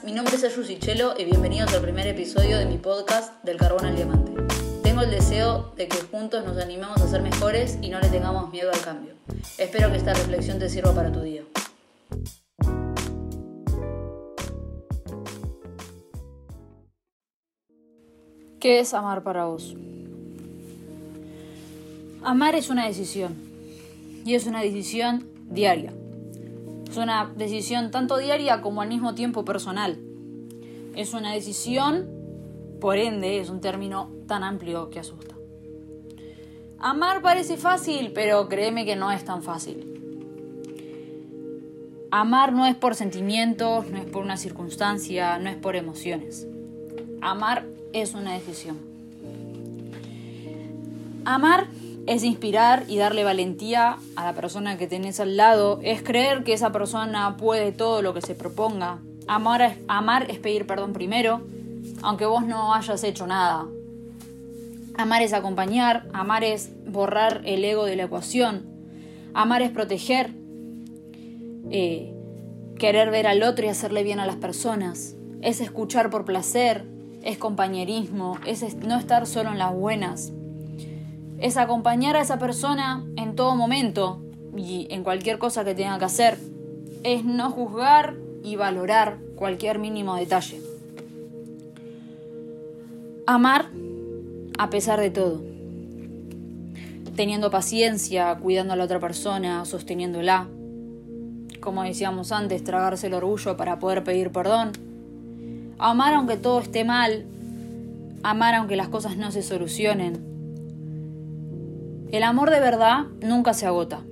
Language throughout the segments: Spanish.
mi nombre es Ayu Sichelo y bienvenidos al primer episodio de mi podcast del carbón al diamante. Tengo el deseo de que juntos nos animemos a ser mejores y no le tengamos miedo al cambio. Espero que esta reflexión te sirva para tu día. ¿Qué es amar para vos? Amar es una decisión y es una decisión diaria. Es una decisión tanto diaria como al mismo tiempo personal. Es una decisión, por ende, es un término tan amplio que asusta. Amar parece fácil, pero créeme que no es tan fácil. Amar no es por sentimientos, no es por una circunstancia, no es por emociones. Amar es una decisión. Amar es inspirar y darle valentía a la persona que tenés al lado, es creer que esa persona puede todo lo que se proponga. Amar es, amar es pedir perdón primero, aunque vos no hayas hecho nada. Amar es acompañar, amar es borrar el ego de la ecuación, amar es proteger, eh, querer ver al otro y hacerle bien a las personas, es escuchar por placer, es compañerismo, es no estar solo en las buenas, es acompañar a esa persona en todo momento y en cualquier cosa que tenga que hacer. Es no juzgar y valorar cualquier mínimo detalle. Amar a pesar de todo. Teniendo paciencia, cuidando a la otra persona, sosteniéndola. Como decíamos antes, tragarse el orgullo para poder pedir perdón. Amar aunque todo esté mal. Amar aunque las cosas no se solucionen el amor de verdad nunca se agota.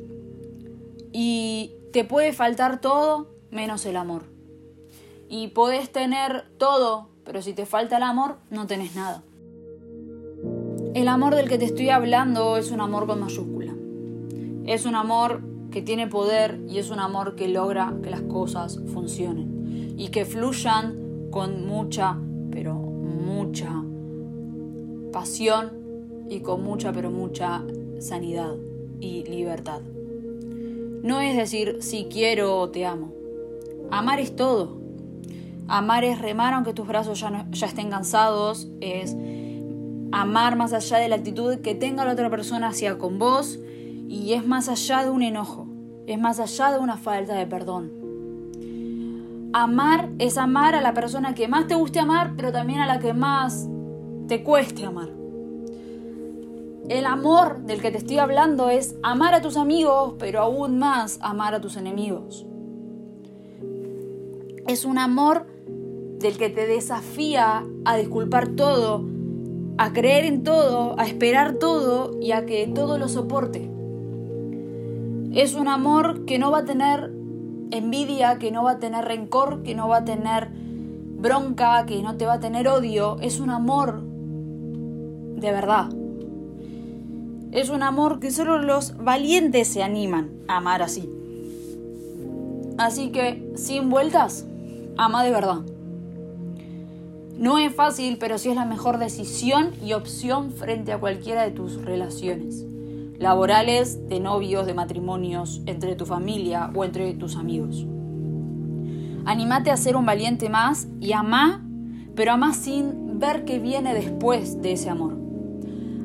Y te puede faltar todo menos el amor. Y podés tener todo, pero si te falta el amor, no tenés nada. El amor del que te estoy hablando es un amor con mayúscula. Es un amor que tiene poder y es un amor que logra que las cosas funcionen y que fluyan con mucha, pero mucha pasión y con mucha, pero mucha sanidad y libertad. No es decir si quiero o te amo. Amar es todo. Amar es remar aunque tus brazos ya, ya estén cansados, es amar más allá de la actitud que tenga la otra persona hacia con vos y es más allá de un enojo, es más allá de una falta de perdón. Amar es amar a la persona que más te guste amar, pero también a la que más te cueste amar. El amor del que te estoy hablando es amar a tus amigos, pero aún más amar a tus enemigos. Es un amor del que te desafía a disculpar todo, a creer en todo, a esperar todo y a que todo lo soporte. Es un amor que no va a tener envidia, que no va a tener rencor, que no va a tener bronca, que no te va a tener odio. Es un amor de verdad. Es un amor que solo los valientes se animan a amar así. Así que, sin vueltas, ama de verdad. No es fácil, pero sí es la mejor decisión y opción frente a cualquiera de tus relaciones. Laborales, de novios, de matrimonios, entre tu familia o entre tus amigos. Anímate a ser un valiente más y ama, pero ama sin ver qué viene después de ese amor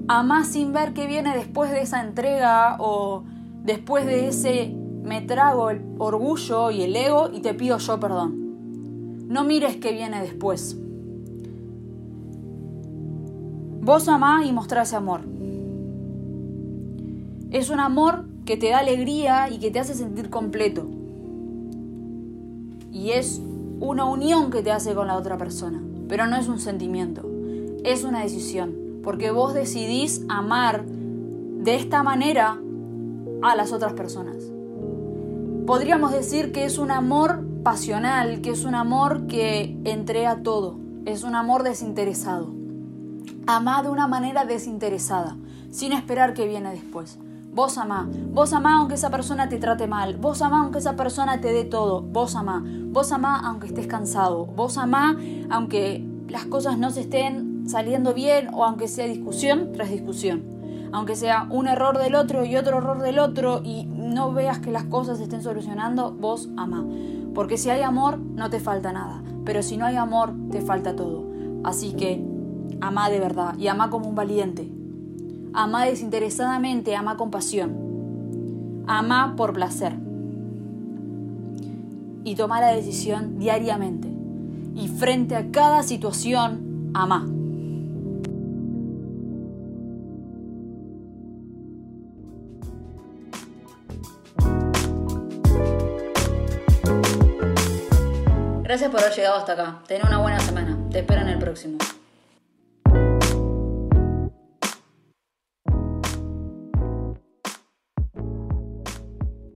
más sin ver qué viene después de esa entrega o después de ese me trago el orgullo y el ego y te pido yo perdón. No mires qué viene después. Vos amá y mostrá ese amor. Es un amor que te da alegría y que te hace sentir completo. Y es una unión que te hace con la otra persona. Pero no es un sentimiento, es una decisión porque vos decidís amar de esta manera a las otras personas. Podríamos decir que es un amor pasional, que es un amor que entrega todo, es un amor desinteresado. Amá de una manera desinteresada, sin esperar que viene después. Vos amá, vos amá aunque esa persona te trate mal, vos amá aunque esa persona te dé todo, vos amá, vos amá aunque estés cansado, vos amá aunque las cosas no se estén saliendo bien o aunque sea discusión tras discusión. Aunque sea un error del otro y otro error del otro y no veas que las cosas estén solucionando, vos amá. Porque si hay amor, no te falta nada. pero si no hay amor, te falta todo. Así que, ama de verdad y ama como un valiente. Ama desinteresadamente, ama con pasión. Ama por placer. Y toma la decisión diariamente. Y frente a cada situación, ama. Gracias por haber llegado hasta acá. Ten una buena semana. Te espero en el próximo.